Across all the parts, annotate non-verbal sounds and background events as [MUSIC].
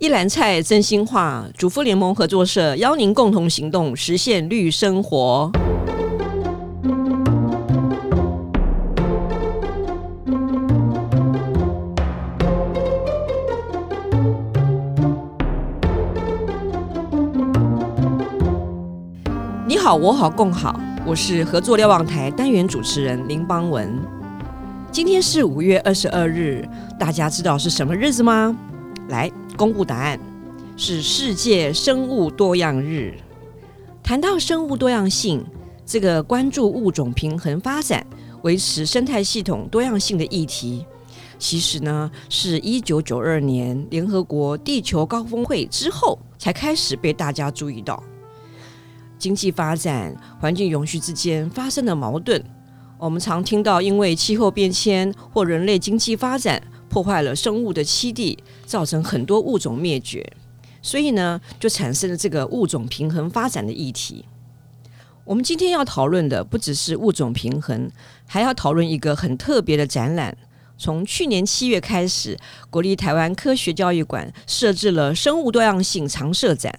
一篮菜真心话，主妇联盟合作社邀您共同行动，实现绿生活。你好，我好，共好。我是合作瞭望台单元主持人林邦文。今天是五月二十二日，大家知道是什么日子吗？来公布答案，是世界生物多样日。谈到生物多样性，这个关注物种平衡发展、维持生态系统多样性的议题，其实呢，是一九九二年联合国地球高峰会之后才开始被大家注意到。经济发展、环境永续之间发生的矛盾，我们常听到因为气候变迁或人类经济发展。破坏了生物的栖地，造成很多物种灭绝，所以呢，就产生了这个物种平衡发展的议题。我们今天要讨论的不只是物种平衡，还要讨论一个很特别的展览。从去年七月开始，国立台湾科学教育馆设置了生物多样性常设展。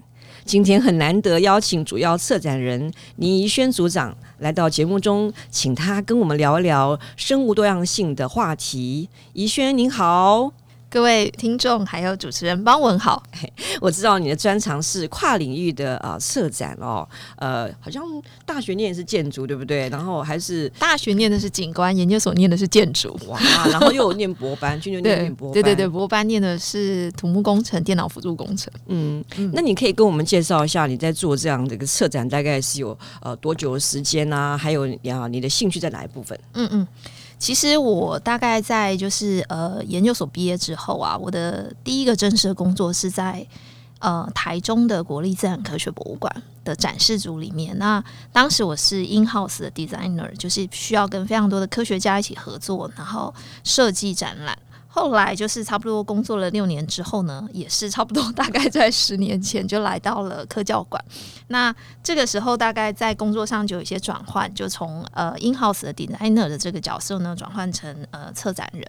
今天很难得邀请主要策展人倪怡萱组长来到节目中，请他跟我们聊一聊生物多样性的话题。怡轩您好。各位听众，还有主持人邦文好。[LAUGHS] 我知道你的专长是跨领域的啊策展哦，呃，好像大学念的是建筑，对不对？然后还是大学念的是景观，研究所念的是建筑，哇！然后又有念博班，[LAUGHS] 去年念博班，对对对，博班念的是土木工程、电脑辅助工程。嗯嗯，那你可以跟我们介绍一下你在做这样的一个策展，大概是有呃多久的时间啊？还有啊，你的兴趣在哪一部分？嗯嗯。其实我大概在就是呃研究所毕业之后啊，我的第一个正式的工作是在呃台中的国立自然科学博物馆的展示组里面。那当时我是 in house 的 designer，就是需要跟非常多的科学家一起合作，然后设计展览。后来就是差不多工作了六年之后呢，也是差不多大概在十年前就来到了科教馆。那这个时候大概在工作上就有一些转换，就从呃 in house 的 designer 的这个角色呢转换成呃策展人。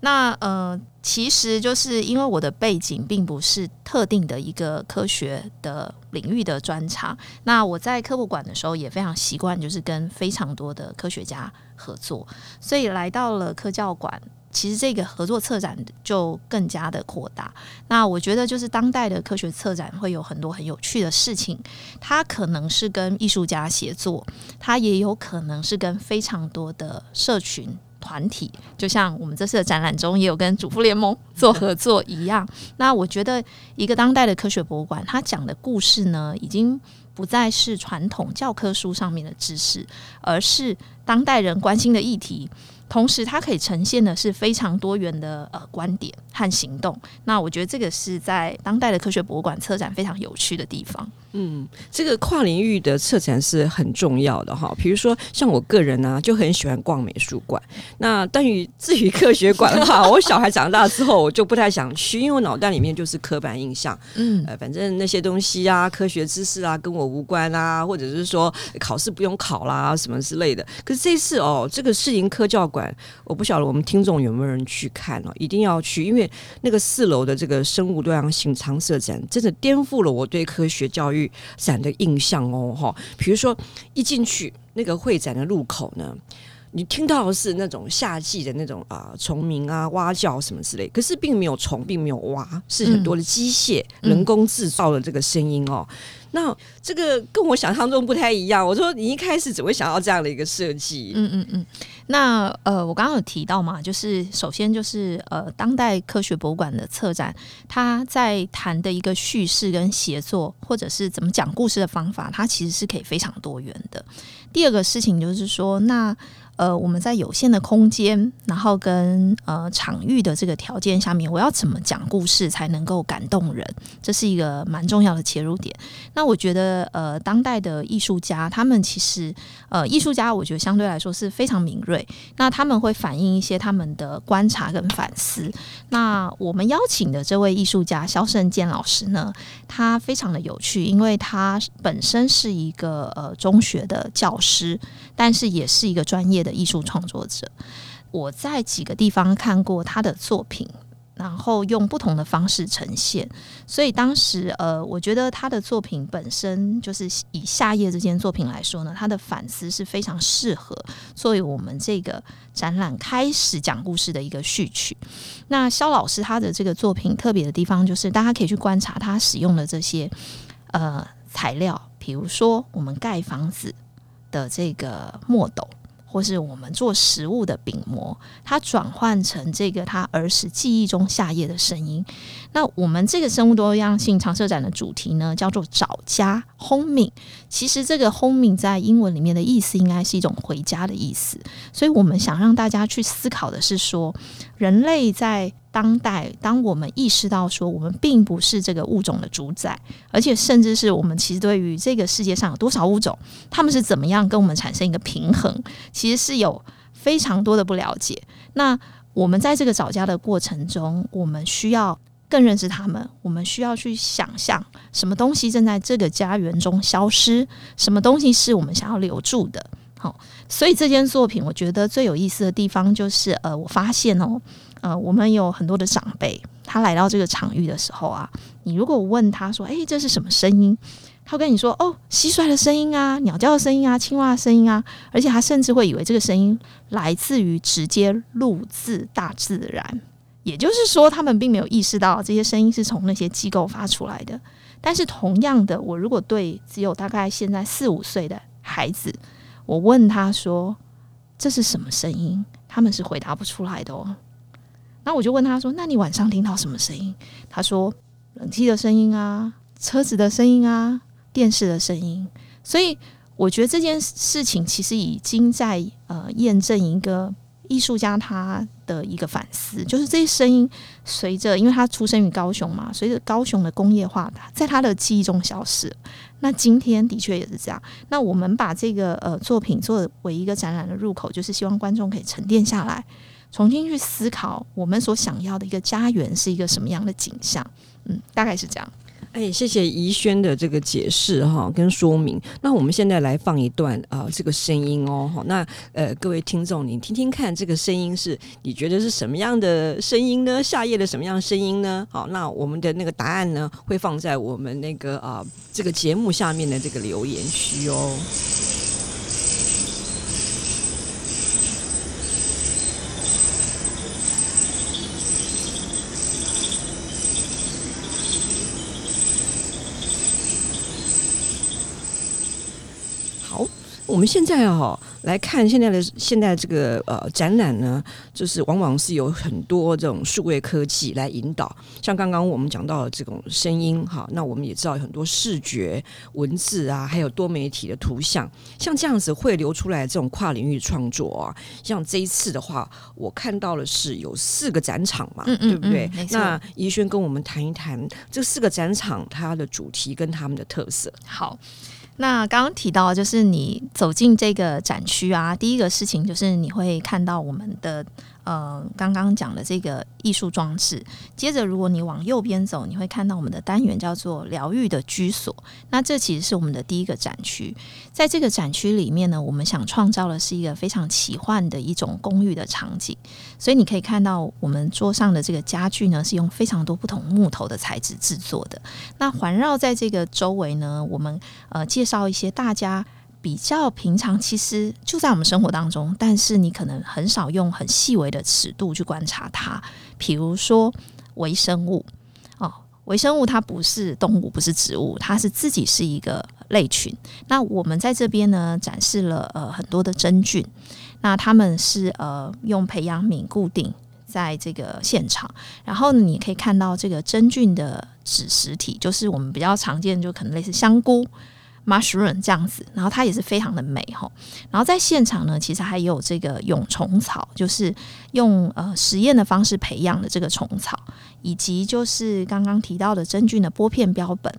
那呃其实就是因为我的背景并不是特定的一个科学的领域的专长。那我在科博馆的时候也非常习惯，就是跟非常多的科学家合作，所以来到了科教馆。其实这个合作策展就更加的扩大。那我觉得就是当代的科学策展会有很多很有趣的事情，它可能是跟艺术家协作，它也有可能是跟非常多的社群团体，就像我们这次的展览中也有跟主妇联盟做合作一样。[LAUGHS] 那我觉得一个当代的科学博物馆，它讲的故事呢，已经不再是传统教科书上面的知识，而是当代人关心的议题。同时，它可以呈现的是非常多元的呃观点和行动。那我觉得这个是在当代的科学博物馆策展非常有趣的地方。嗯，这个跨领域的策展是很重要的哈。比如说，像我个人呢、啊，就很喜欢逛美术馆。那但于至于科学馆的话，[LAUGHS] 我小孩长大之后，我就不太想去，因为我脑袋里面就是刻板印象。嗯，呃，反正那些东西啊，科学知识啊，跟我无关啊，或者是说考试不用考啦，什么之类的。可是这次哦，这个世营科教馆。我不晓得我们听众有没有人去看哦，一定要去，因为那个四楼的这个生物多样性常设展，真的颠覆了我对科学教育展的印象哦，哈。比如说一进去那个会展的入口呢，你听到的是那种夏季的那种啊虫鸣啊蛙叫什么之类，可是并没有虫，并没有蛙，是很多的机械、人工制造的这个声音哦。那这个跟我想象中不太一样。我说你一开始只会想到这样的一个设计？嗯嗯嗯。那呃，我刚刚有提到嘛，就是首先就是呃，当代科学博物馆的策展，它在谈的一个叙事跟协作，或者是怎么讲故事的方法，它其实是可以非常多元的。第二个事情就是说，那。呃，我们在有限的空间，然后跟呃场域的这个条件下面，我要怎么讲故事才能够感动人？这是一个蛮重要的切入点。那我觉得，呃，当代的艺术家，他们其实，呃，艺术家，我觉得相对来说是非常敏锐。那他们会反映一些他们的观察跟反思。那我们邀请的这位艺术家肖胜健老师呢，他非常的有趣，因为他本身是一个呃中学的教师，但是也是一个专业的。艺术创作者，我在几个地方看过他的作品，然后用不同的方式呈现。所以当时，呃，我觉得他的作品本身就是以夏夜这件作品来说呢，他的反思是非常适合作为我们这个展览开始讲故事的一个序曲。那肖老师他的这个作品特别的地方，就是大家可以去观察他使用的这些呃材料，比如说我们盖房子的这个墨斗。或是我们做食物的饼模，它转换成这个他儿时记忆中夏夜的声音。那我们这个生物多样性长设展的主题呢，叫做找家 （homing）。其实这个 homing 在英文里面的意思应该是一种回家的意思。所以我们想让大家去思考的是说，人类在当代，当我们意识到说我们并不是这个物种的主宰，而且甚至是我们其实对于这个世界上有多少物种，他们是怎么样跟我们产生一个平衡，其实是有非常多的不了解。那我们在这个找家的过程中，我们需要更认识他们，我们需要去想象什么东西正在这个家园中消失，什么东西是我们想要留住的。好，所以这件作品我觉得最有意思的地方就是，呃，我发现哦。呃，我们有很多的长辈，他来到这个场域的时候啊，你如果问他说：“诶，这是什么声音？”他跟你说：“哦，蟋蟀的声音啊，鸟叫的声音啊，青蛙的声音啊。”而且他甚至会以为这个声音来自于直接录自大自然，也就是说，他们并没有意识到这些声音是从那些机构发出来的。但是同样的，我如果对只有大概现在四五岁的孩子，我问他说：“这是什么声音？”他们是回答不出来的哦。那我就问他说：“那你晚上听到什么声音？”他说：“冷气的声音啊，车子的声音啊，电视的声音。”所以我觉得这件事情其实已经在呃验证一个艺术家他的一个反思，就是这些声音随着，因为他出生于高雄嘛，随着高雄的工业化，在他的记忆中消失。那今天的确也是这样。那我们把这个呃作品作为一个展览的入口，就是希望观众可以沉淀下来。重新去思考我们所想要的一个家园是一个什么样的景象，嗯，大概是这样。哎，谢谢怡轩的这个解释哈，跟说明。那我们现在来放一段啊、这个声音哦。那呃，各位听众，你听听看，这个声音是你觉得是什么样的声音呢？夏夜的什么样声音呢？好，那我们的那个答案呢，会放在我们那个啊、这个节目下面的这个留言区哦。我们现在哈来看现在的现在这个呃展览呢，就是往往是有很多这种数位科技来引导，像刚刚我们讲到的这种声音哈，那我们也知道有很多视觉文字啊，还有多媒体的图像，像这样子会流出来这种跨领域创作啊，像这一次的话，我看到的是有四个展场嘛，嗯嗯嗯对不对？那怡轩跟我们谈一谈这四个展场它的主题跟他们的特色。好。那刚刚提到，就是你走进这个展区啊，第一个事情就是你会看到我们的。呃，刚刚讲的这个艺术装置，接着如果你往右边走，你会看到我们的单元叫做“疗愈的居所”。那这其实是我们的第一个展区。在这个展区里面呢，我们想创造的是一个非常奇幻的一种公寓的场景。所以你可以看到，我们桌上的这个家具呢，是用非常多不同木头的材质制作的。那环绕在这个周围呢，我们呃介绍一些大家。比较平常，其实就在我们生活当中，但是你可能很少用很细微的尺度去观察它。比如说微生物哦，微生物它不是动物，不是植物，它是自己是一个类群。那我们在这边呢，展示了呃很多的真菌，那他们是呃用培养皿固定在这个现场，然后，你可以看到这个真菌的子实体，就是我们比较常见，就可能类似香菇。Mushroom 这样子，然后它也是非常的美哈。然后在现场呢，其实还有这个蛹虫草，就是用呃实验的方式培养的这个虫草，以及就是刚刚提到的真菌的玻片标本。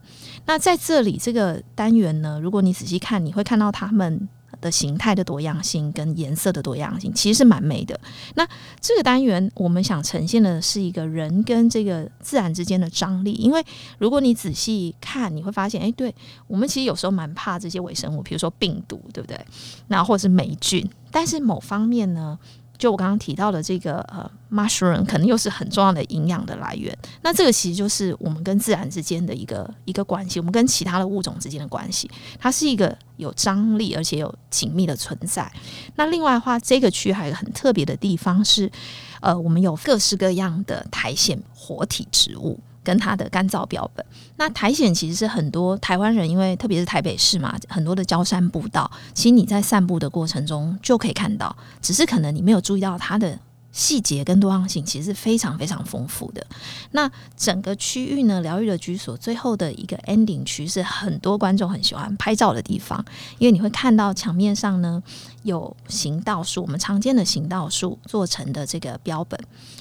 那在这里这个单元呢，如果你仔细看，你会看到它们。的形态的多样性跟颜色的多样性，其实是蛮美的。那这个单元我们想呈现的是一个人跟这个自然之间的张力，因为如果你仔细看，你会发现，哎，对我们其实有时候蛮怕这些微生物，比如说病毒，对不对？那或者是霉菌，但是某方面呢，就我刚刚提到的这个呃，mushroom 可能又是很重要的营养的来源。那这个其实就是我们跟自然之间的一个一个关系，我们跟其他的物种之间的关系，它是一个有张力而且有紧密的存在。那另外的话，这个区还有很特别的地方是，呃，我们有各式各样的苔藓活体植物。跟它的干燥标本，那苔藓其实是很多台湾人，因为特别是台北市嘛，很多的郊山步道，其实你在散步的过程中就可以看到，只是可能你没有注意到它的。细节跟多样性其实是非常非常丰富的。那整个区域呢，疗愈的居所最后的一个 ending 区是很多观众很喜欢拍照的地方，因为你会看到墙面上呢有行道树，我们常见的行道树做成的这个标本，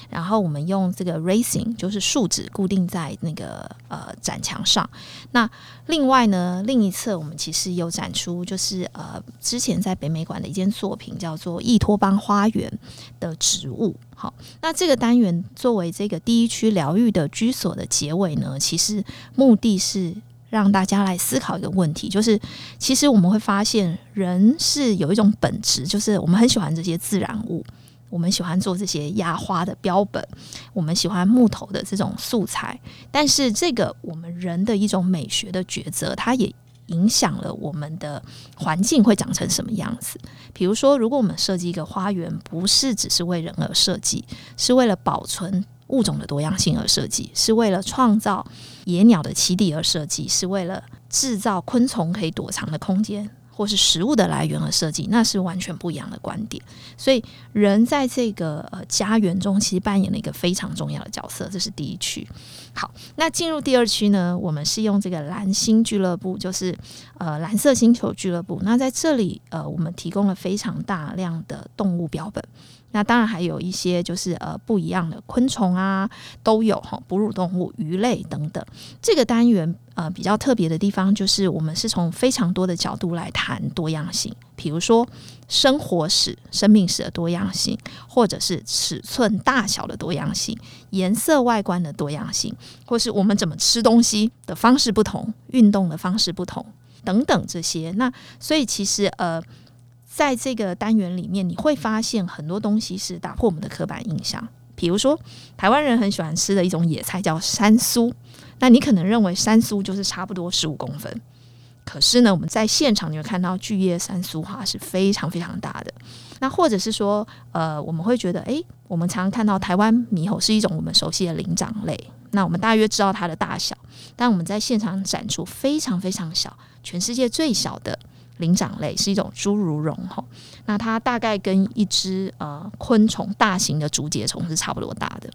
然后我们用这个 racing 就是树脂固定在那个呃展墙上。那另外呢，另一侧我们其实有展出，就是呃之前在北美馆的一件作品，叫做异托邦花园的植物。好，那这个单元作为这个第一区疗愈的居所的结尾呢，其实目的是让大家来思考一个问题，就是其实我们会发现，人是有一种本质，就是我们很喜欢这些自然物，我们喜欢做这些压花的标本，我们喜欢木头的这种素材，但是这个我们人的一种美学的抉择，它也。影响了我们的环境会长成什么样子？比如说，如果我们设计一个花园，不是只是为人而设计，是为了保存物种的多样性而设计，是为了创造野鸟的栖地而设计，是为了制造昆虫可以躲藏的空间。或是食物的来源而设计，那是完全不一样的观点。所以，人在这个呃家园中，其实扮演了一个非常重要的角色。这是第一区。好，那进入第二区呢？我们是用这个蓝星俱乐部，就是呃蓝色星球俱乐部。那在这里，呃，我们提供了非常大量的动物标本。那当然还有一些就是呃不一样的昆虫啊，都有哈，哺乳动物、鱼类等等。这个单元呃比较特别的地方就是我们是从非常多的角度来谈多样性，比如说生活史、生命史的多样性，或者是尺寸大小的多样性、颜色外观的多样性，或是我们怎么吃东西的方式不同、运动的方式不同等等这些。那所以其实呃。在这个单元里面，你会发现很多东西是打破我们的刻板印象。比如说，台湾人很喜欢吃的一种野菜叫山苏，那你可能认为山苏就是差不多十五公分，可是呢，我们在现场你会看到巨叶山苏哈是非常非常大的。那或者是说，呃，我们会觉得，诶，我们常常看到台湾猕猴是一种我们熟悉的灵长类，那我们大约知道它的大小，但我们在现场展出非常非常小，全世界最小的。灵长类是一种侏儒龙吼，那它大概跟一只呃昆虫大型的竹节虫是差不多大的。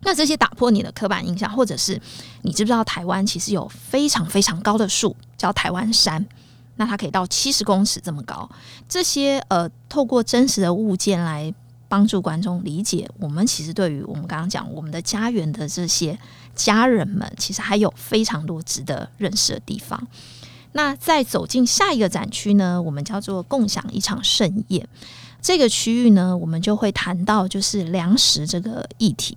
那这些打破你的刻板印象，或者是你知不知道台湾其实有非常非常高的树叫台湾杉，那它可以到七十公尺这么高。这些呃透过真实的物件来帮助观众理解，我们其实对于我们刚刚讲我们的家园的这些家人们，其实还有非常多值得认识的地方。那再走进下一个展区呢，我们叫做共享一场盛宴。这个区域呢，我们就会谈到就是粮食这个议题。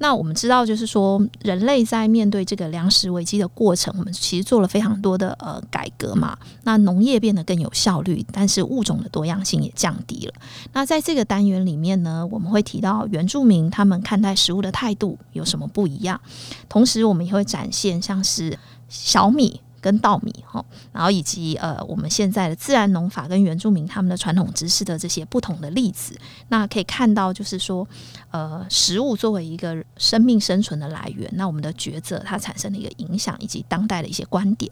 那我们知道，就是说人类在面对这个粮食危机的过程，我们其实做了非常多的呃改革嘛。那农业变得更有效率，但是物种的多样性也降低了。那在这个单元里面呢，我们会提到原住民他们看待食物的态度有什么不一样，同时我们也会展现像是小米。跟稻米哈，然后以及呃，我们现在的自然农法跟原住民他们的传统知识的这些不同的例子，那可以看到就是说，呃，食物作为一个生命生存的来源，那我们的抉择它产生的一个影响，以及当代的一些观点。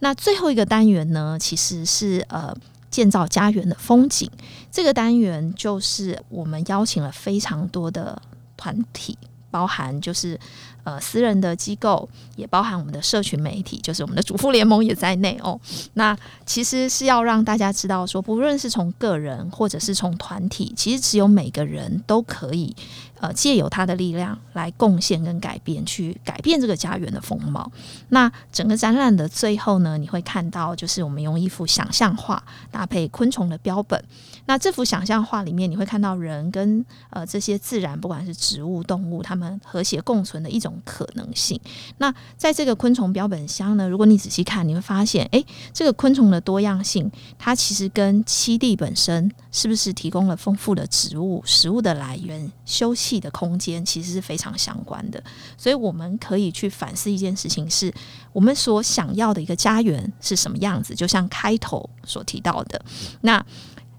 那最后一个单元呢，其实是呃，建造家园的风景。这个单元就是我们邀请了非常多的团体。包含就是呃私人的机构，也包含我们的社群媒体，就是我们的主妇联盟也在内哦。那其实是要让大家知道说，不论是从个人或者是从团体，其实只有每个人都可以。呃，借由他的力量来贡献跟改变，去改变这个家园的风貌。那整个展览的最后呢，你会看到，就是我们用一幅想象画搭配昆虫的标本。那这幅想象画里面，你会看到人跟呃这些自然，不管是植物、动物，它们和谐共存的一种可能性。那在这个昆虫标本箱呢，如果你仔细看，你会发现，哎，这个昆虫的多样性，它其实跟栖地本身是不是提供了丰富的植物、食物的来源、休息气的空间，其实是非常相关的。所以我们可以去反思一件事情是，我们所想要的一个家园是什么样子？就像开头所提到的，那。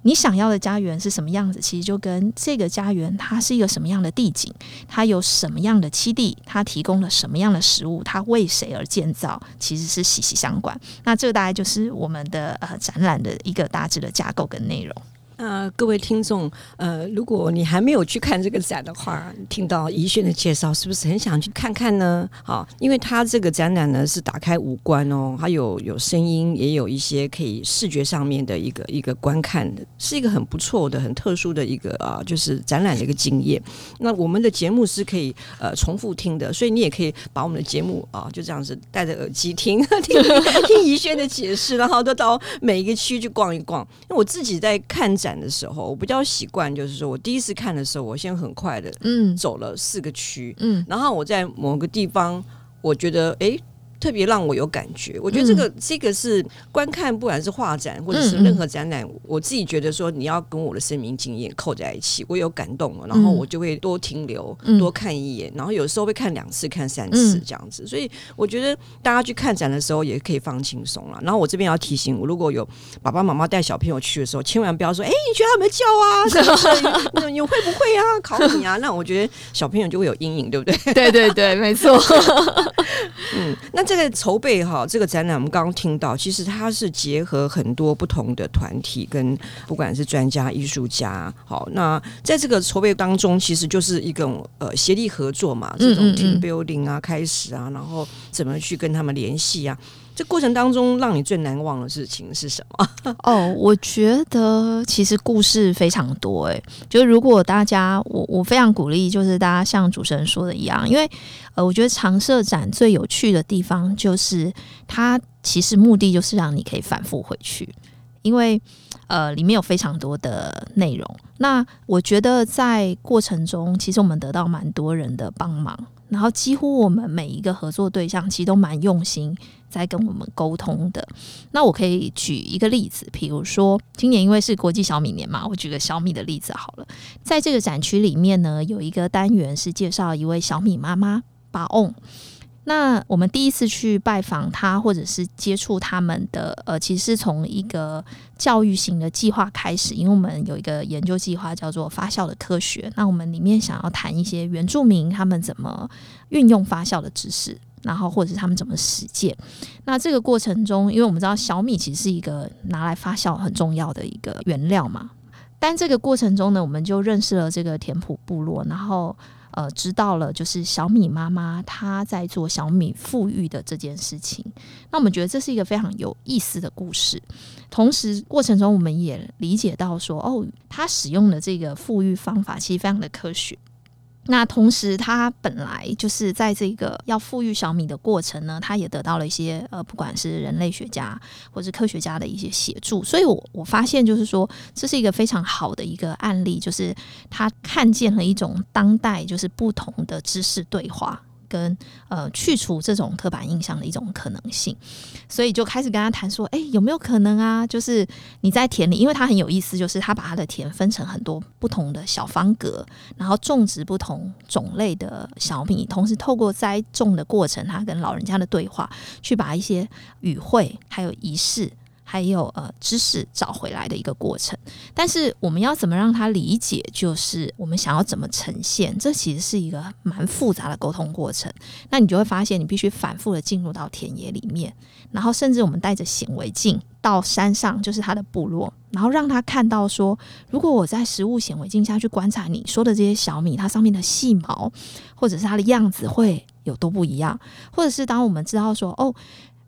你想要的家园是什么样子？其实就跟这个家园它是一个什么样的地景，它有什么样的栖地，它提供了什么样的食物，它为谁而建造，其实是息息相关。那这个大概就是我们的呃展览的一个大致的架构跟内容。呃，各位听众，呃，如果你还没有去看这个展的话，听到怡轩的介绍，是不是很想去看看呢？好，因为它这个展览呢是打开五官哦，它有有声音，也有一些可以视觉上面的一个一个观看的，是一个很不错的、很特殊的一个啊，就是展览的一个经验。那我们的节目是可以呃重复听的，所以你也可以把我们的节目啊就这样子戴着耳机听听听 [LAUGHS] 怡轩的解释，然后都到每一个区去逛一逛。因为我自己在看展。展的时候，我比较习惯，就是说我第一次看的时候，我先很快的嗯走了四个区嗯，然后我在某个地方，我觉得哎。诶特别让我有感觉，我觉得这个、嗯、这个是观看，不管是画展或者是任何展览，嗯嗯，我自己觉得说你要跟我的生命经验扣在一起，我有感动了，然后我就会多停留，嗯、多看一眼，然后有时候会看两次、看三次这样子。所以我觉得大家去看展的时候也可以放轻松了。然后我这边要提醒，我如果有爸爸妈妈带小朋友去的时候，千万不要说：“哎，你觉得他有没有叫啊？[LAUGHS] 是是你会不会啊？考你啊？”那我觉得小朋友就会有阴影，对不对？对对对，没错。[LAUGHS] 嗯，那。这个筹备哈，这个展览我们刚刚听到，其实它是结合很多不同的团体，跟不管是专家、艺术家，好，那在这个筹备当中，其实就是一个呃协力合作嘛，这种 team building 啊，开始啊，然后怎么去跟他们联系啊。这过程当中，让你最难忘的事情是什么？[LAUGHS] 哦，我觉得其实故事非常多。诶，就是如果大家，我我非常鼓励，就是大家像主持人说的一样，因为呃，我觉得长设展最有趣的地方，就是它其实目的就是让你可以反复回去，因为呃，里面有非常多的内容。那我觉得在过程中，其实我们得到蛮多人的帮忙。然后几乎我们每一个合作对象其实都蛮用心在跟我们沟通的。那我可以举一个例子，比如说今年因为是国际小米年嘛，我举个小米的例子好了。在这个展区里面呢，有一个单元是介绍一位小米妈妈巴翁。那我们第一次去拜访他，或者是接触他们的，呃，其实是从一个教育型的计划开始，因为我们有一个研究计划叫做“发酵的科学”。那我们里面想要谈一些原住民他们怎么运用发酵的知识，然后或者是他们怎么实践。那这个过程中，因为我们知道小米其实是一个拿来发酵很重要的一个原料嘛，但这个过程中呢，我们就认识了这个田埔部落，然后。呃，知道了，就是小米妈妈她在做小米富裕的这件事情。那我们觉得这是一个非常有意思的故事。同时，过程中我们也理解到说，哦，她使用的这个富裕方法其实非常的科学。那同时，他本来就是在这个要富裕小米的过程呢，他也得到了一些呃，不管是人类学家或是科学家的一些协助。所以我我发现就是说，这是一个非常好的一个案例，就是他看见了一种当代就是不同的知识对话。跟呃去除这种刻板印象的一种可能性，所以就开始跟他谈说，哎，有没有可能啊？就是你在田里，因为他很有意思，就是他把他的田分成很多不同的小方格，然后种植不同种类的小米，同时透过栽种的过程，他跟老人家的对话，去把一些语汇还有仪式。还有呃知识找回来的一个过程，但是我们要怎么让他理解？就是我们想要怎么呈现，这其实是一个蛮复杂的沟通过程。那你就会发现，你必须反复的进入到田野里面，然后甚至我们带着显微镜到山上，就是他的部落，然后让他看到说，如果我在实物显微镜下去观察你说的这些小米，它上面的细毛，或者是它的样子会有多不一样，或者是当我们知道说，哦。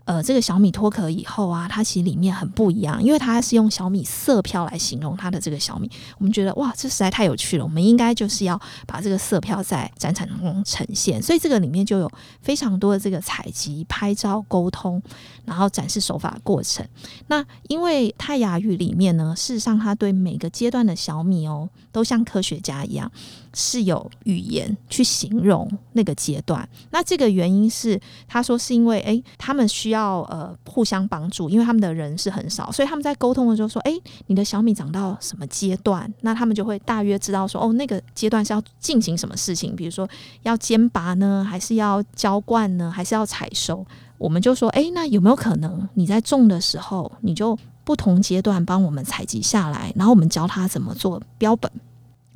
呃，这个小米脱壳以后啊，它其实里面很不一样，因为它是用小米色票来形容它的这个小米。我们觉得哇，这实在太有趣了，我们应该就是要把这个色票在展场中呈现。所以这个里面就有非常多的这个采集、拍照、沟通，然后展示手法的过程。那因为泰雅语里面呢，事实上它对每个阶段的小米哦，都像科学家一样。是有语言去形容那个阶段，那这个原因是他说是因为诶、他们需要要呃互相帮助，因为他们的人是很少，所以他们在沟通的时候说，诶、你的小米长到什么阶段？那他们就会大约知道说，哦，那个阶段是要进行什么事情，比如说要间拔呢，还是要浇灌呢，还是要采收？我们就说，诶、那有没有可能你在种的时候，你就不同阶段帮我们采集下来，然后我们教他怎么做标本？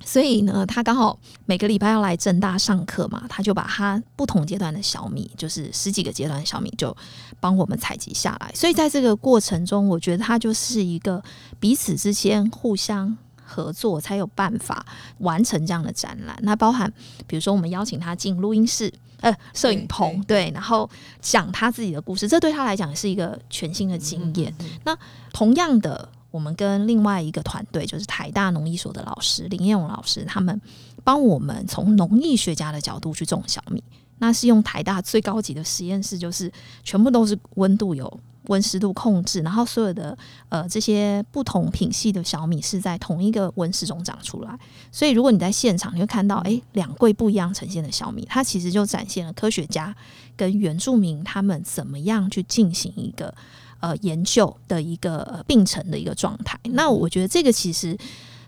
所以呢，他刚好每个礼拜要来正大上课嘛，他就把他不同阶段的小米，就是十几个阶段的小米，就帮我们采集下来。所以在这个过程中，我觉得他就是一个彼此之间互相合作，才有办法完成这样的展览。那包含比如说，我们邀请他进录音室，呃，摄影棚，对，对，然后讲他自己的故事，这对他来讲是一个全新的经验。嗯嗯嗯。那同样的。我们跟另外一个团队，就是台大农艺所的老师林彦勇老师，他们帮我们从农艺学家的角度去种小米。那是用台大最高级的实验室，就是全部都是温度有温湿度控制，然后所有的呃这些不同品系的小米是在同一个温室中长出来。所以如果你在现场，你会看到诶两柜不一样呈现的小米，它其实就展现了科学家跟原住民他们怎么样去进行一个。呃，研究的一个病程的一个状态，那我觉得这个其实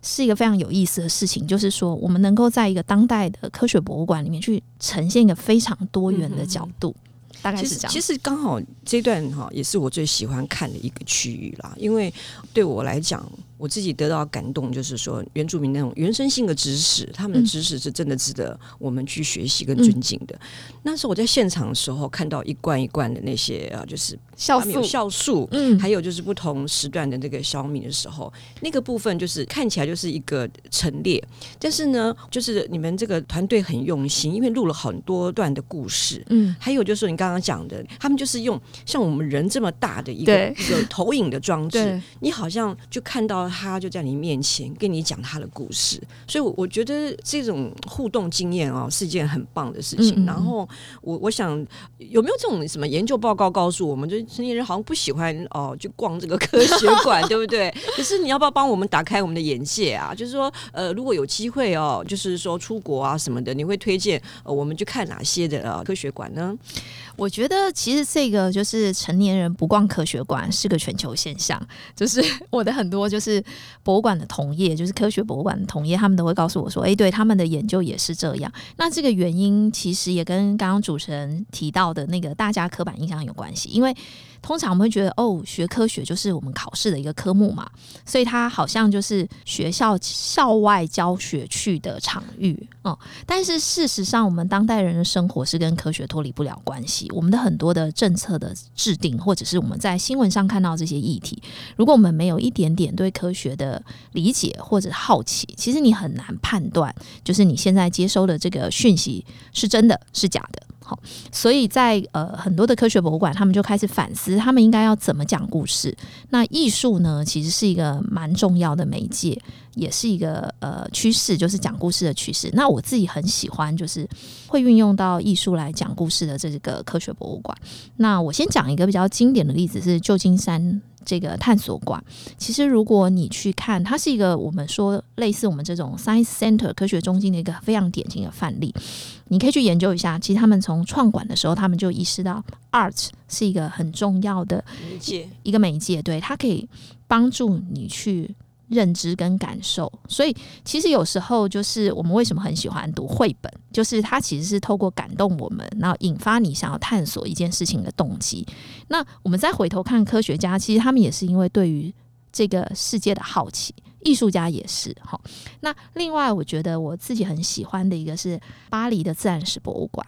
是一个非常有意思的事情，就是说我们能够在一个当代的科学博物馆里面去呈现一个非常多元的角度，大概是这样。其实刚好这段哈也是我最喜欢看的一个区域啦，因为对我来讲。我自己得到感动，就是说原住民那种原生性的知识，他们的知识是真的值得我们去学习跟尊敬的。嗯、那时候我在现场的时候，看到一罐一罐的那些啊，就是酵素、酵素，嗯，还有就是不同时段的那个小米的时候，那个部分就是看起来就是一个陈列，但是呢，就是你们这个团队很用心，因为录了很多段的故事，嗯，还有就是你刚刚讲的，他们就是用像我们人这么大的一个一个投影的装置，你好像就看到。他就在你面前跟你讲他的故事，所以，我我觉得这种互动经验哦是一件很棒的事情。嗯嗯，然后，我我想有没有这种什么研究报告告诉我们，就成年人好像不喜欢哦去逛这个科学馆，[LAUGHS] 对不对？可是你要不要帮我们打开我们的眼界啊？就是说，呃，如果有机会哦，就是说出国啊什么的，你会推荐呃我们去看哪些的呃科学馆呢？我觉得其实这个就是成年人不逛科学馆是个全球现象，就是我的很多就是博物馆的同业，就是科学博物馆的同业，他们都会告诉我说，诶，对，他们的研究也是这样。那这个原因其实也跟刚刚主持人提到的那个大家刻板印象有关系，因为。通常我们会觉得，哦，学科学就是我们考试的一个科目嘛，所以它好像就是学校校外教学去的场域，哦。但是事实上，我们当代人的生活是跟科学脱离不了关系。我们的很多的政策的制定，或者是我们在新闻上看到这些议题，如果我们没有一点点对科学的理解或者好奇，其实你很难判断，就是你现在接收的这个讯息是真的是假的。好，所以在呃很多的科学博物馆，他们就开始反思，他们应该要怎么讲故事。那艺术呢，其实是一个蛮重要的媒介，也是一个呃趋势，就是讲故事的趋势。那我自己很喜欢，就是会运用到艺术来讲故事的这个科学博物馆。那我先讲一个比较经典的例子，是旧金山。这个探索馆，其实如果你去看，它是一个我们说类似我们这种 science center 科学中心的一个非常典型的范例。你可以去研究一下。其实他们从创馆的时候，他们就意识到 art 是一个很重要的媒介，一个媒介，对，它可以帮助你去。认知跟感受，所以其实有时候就是我们为什么很喜欢读绘本，就是它其实是透过感动我们，然后引发你想要探索一件事情的动机。那我们再回头看科学家，其实他们也是因为对于这个世界的好奇，艺术家也是。好，那另外我觉得我自己很喜欢的一个是巴黎的自然史博物馆。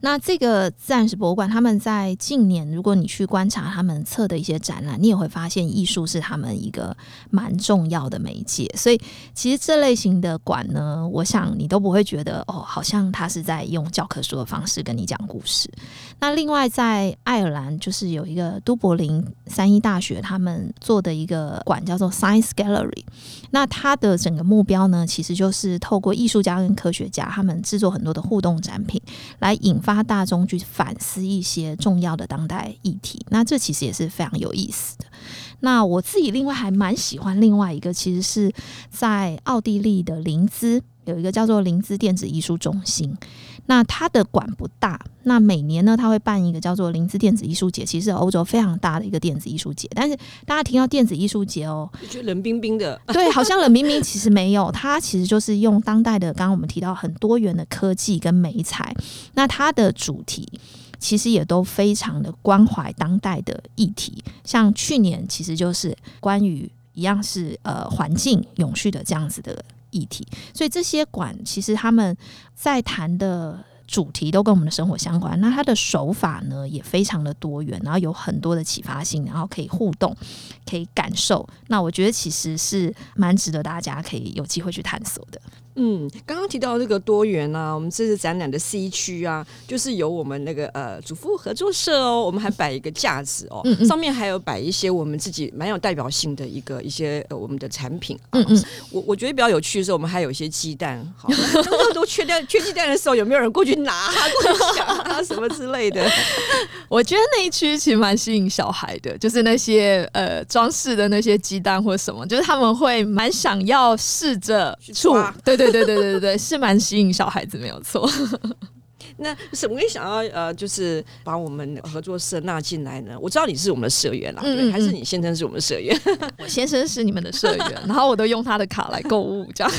那这个自然史博物馆，他们在近年，如果你去观察他们策的一些展览，你也会发现艺术是他们一个蛮重要的媒介。所以，其实这类型的馆呢，我想你都不会觉得哦，好像他是在用教科书的方式跟你讲故事。那另外，在爱尔兰就是有一个都柏林三一大学他们做的一个馆，叫做 Science Gallery。那它的整个目标呢，其实就是透过艺术家跟科学家他们制作很多的互动展品，来引发大众去反思一些重要的当代议题。那这其实也是非常有意思的。那我自己另外还蛮喜欢另外一个，其实是在奥地利的林兹有一个叫做林兹电子艺术中心。那它的馆不大，那每年呢，它会办一个叫做林兹电子艺术节，其实是欧洲非常大的一个电子艺术节。但是大家听到电子艺术节哦，就觉得冷冰冰的，对，好像冷冰冰，其实没有，它其实就是用当代的，刚刚我们提到很多元的科技跟美彩。那它的主题其实也都非常的关怀当代的议题，像去年其实就是关于一样是呃环境永续的这样子的。议题，所以这些馆其实他们在谈的主题都跟我们的生活相关。那它的手法呢也非常的多元，然后有很多的启发性，然后可以互动，可以感受。那我觉得其实是蛮值得大家可以有机会去探索的。嗯，刚刚提到这个多元啊，我们这次展览的 C 区啊，就是有我们那个呃主妇合作社哦，我们还摆一个架子哦，嗯嗯上面还有摆一些我们自己蛮有代表性的一个一些呃我们的产品。啊、嗯嗯，我我觉得比较有趣的是，我们还有一些鸡蛋，好，都缺蛋缺鸡蛋的时候，有没有人过去拿、过去抢啊什么之类的？我觉得那一区其实蛮吸引小孩的，就是那些呃装饰的那些鸡蛋或什么，就是他们会蛮想要试着触，对对。对对对对对对，是蛮吸引小孩子，没有错。[LAUGHS] 那什么也想要呃，就是把我们合作社纳进来呢？我知道你是我们的社员啦，嗯嗯嗯对，还是你先生是我们的社员？[LAUGHS] 我先生是你们的社员，然后我都用他的卡来购物，这样。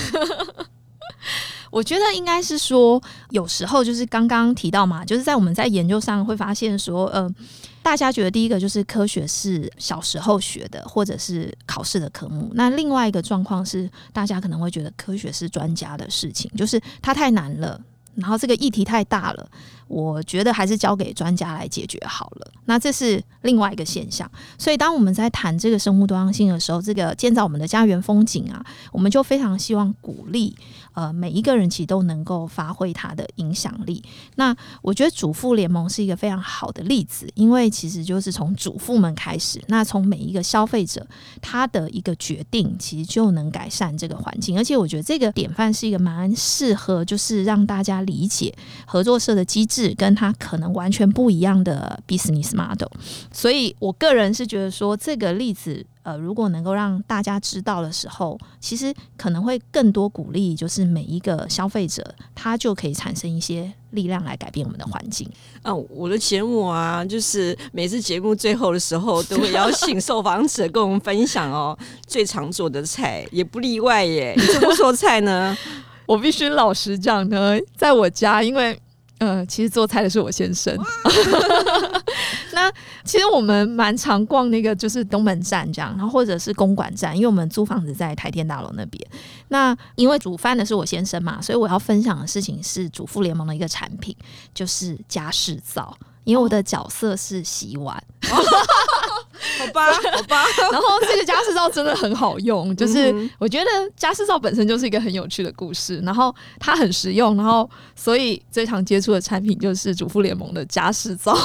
[LAUGHS] 我觉得应该是说，有时候就是刚刚提到嘛，就是在我们在研究上会发现说，呃。大家觉得第一个就是科学是小时候学的，或者是考试的科目。那另外一个状况是，大家可能会觉得科学是专家的事情，就是它太难了，然后这个议题太大了。我觉得还是交给专家来解决好了。那这是另外一个现象。所以当我们在谈这个生物多样性的时候，这个建造我们的家园风景啊，我们就非常希望鼓励呃每一个人其实都能够发挥他的影响力。那我觉得主妇联盟是一个非常好的例子，因为其实就是从主妇们开始，那从每一个消费者他的一个决定，其实就能改善这个环境。而且我觉得这个典范是一个蛮适合，就是让大家理解合作社的机制。是跟他可能完全不一样的 business model，所以我个人是觉得说这个例子，呃，如果能够让大家知道的时候，其实可能会更多鼓励，就是每一个消费者他就可以产生一些力量来改变我们的环境。啊，我的节目啊，就是每次节目最后的时候都会邀请受访者跟我们分享哦，[LAUGHS] 最常做的菜也不例外耶。你怎么做菜呢？[LAUGHS] 我必须老实讲呢，在我家因为。呃，其实做菜的是我先生。[LAUGHS] 那其实我们蛮常逛那个，就是东门站这样，然后或者是公馆站，因为我们租房子在台电大楼那边。那因为煮饭的是我先生嘛，所以我要分享的事情是主妇联盟的一个产品，就是家事皂。因为我的角色是洗碗，哦、[LAUGHS] [LAUGHS] 好吧，好吧。[LAUGHS] 然后这个家事皂真的很好用，就是我觉得家事皂本身就是一个很有趣的故事，然后它很实用，然后所以最常接触的产品就是主妇联盟的家事皂。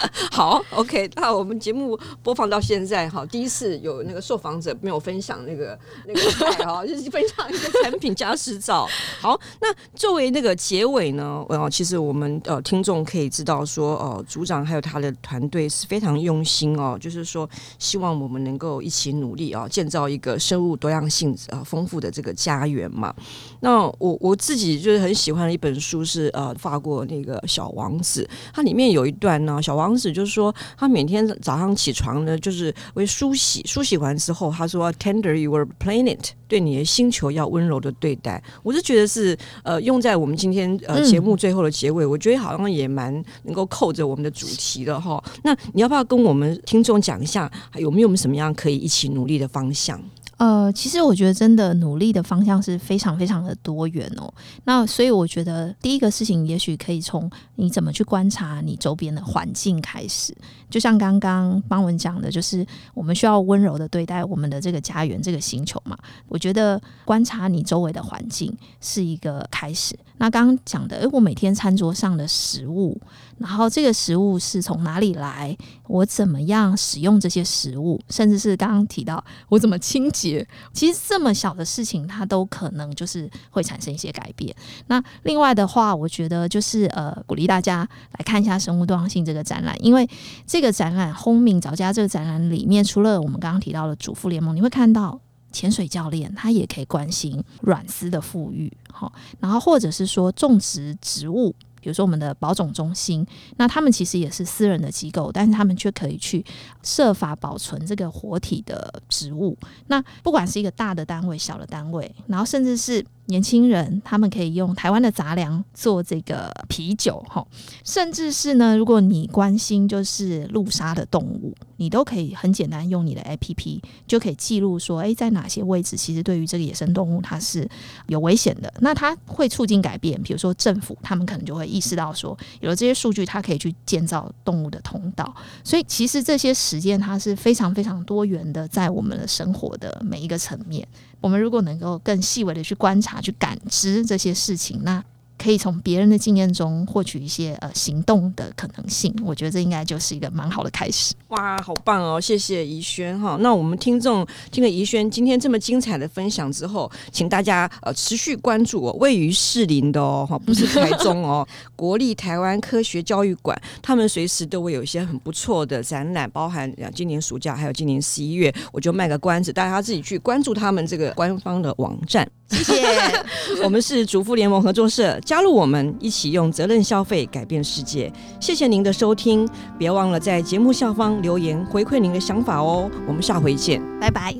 [LAUGHS] 好，OK，那我们节目播放到现在哈，第一次有那个受访者没有分享那个 [LAUGHS] 那个菜哈，就是分享一个产品家事皂。[LAUGHS] 好，那作为那个结尾呢，呃，其实我们呃听众可以知道说，哦，组长还有他的团队是非常用心哦，就是说希望我们能够一起努力啊，建造一个生物多样性啊丰富的这个家园嘛。那我我自己就是很喜欢的一本书是呃法国那个小王子，它里面有一段呢，小王。王子就是说，他每天早上起床呢，就是为梳洗，梳洗完之后，他说：“Tender your planet，对你的星球要温柔的对待。”我是觉得是呃，用在我们今天呃节目最后的结尾，嗯、我觉得好像也蛮能够扣着我们的主题的哈。那你要不要跟我们听众讲一下，还有没有什么样可以一起努力的方向？呃，其实我觉得真的努力的方向是非常非常的多元哦。那所以我觉得第一个事情，也许可以从你怎么去观察你周边的环境开始。就像刚刚邦文讲的，就是我们需要温柔的对待我们的这个家园、这个星球嘛。我觉得观察你周围的环境是一个开始。那刚刚讲的，诶，我每天餐桌上的食物。然后这个食物是从哪里来？我怎么样使用这些食物？甚至是刚刚提到我怎么清洁？其实这么小的事情，它都可能就是会产生一些改变。那另外的话，我觉得就是呃，鼓励大家来看一下生物多样性这个展览，因为这个展览轰鸣早家这个展览里面，除了我们刚刚提到的主妇联盟，你会看到潜水教练他也可以关心软丝的富裕，好，然后或者是说种植植物。比如说我们的保种中心，那他们其实也是私人的机构，但是他们却可以去设法保存这个活体的植物。那不管是一个大的单位、小的单位，然后甚至是。年轻人他们可以用台湾的杂粮做这个啤酒，哈，甚至是呢，如果你关心就是路杀的动物，你都可以很简单用你的 APP 就可以记录说，诶，在哪些位置其实对于这个野生动物它是有危险的，那它会促进改变。比如说政府他们可能就会意识到说，有了这些数据，它可以去建造动物的通道。所以其实这些实践它是非常非常多元的，在我们的生活的每一个层面。我们如果能够更细微的去观察、去感知这些事情，那。可以从别人的经验中获取一些呃行动的可能性，我觉得这应该就是一个蛮好的开始。哇，好棒哦！谢谢怡萱哈。那我们听众听了怡萱今天这么精彩的分享之后，请大家呃持续关注哦，位于士林的哦哈，不是台中哦，[LAUGHS] 国立台湾科学教育馆，他们随时都会有一些很不错的展览，包含今年暑假还有今年十一月，我就卖个关子，大家自己去关注他们这个官方的网站。谢谢，[LAUGHS] 我们是主妇联盟合作社，加入我们一起用责任消费改变世界。谢谢您的收听，别忘了在节目下方留言回馈您的想法哦。我们下回见，拜拜。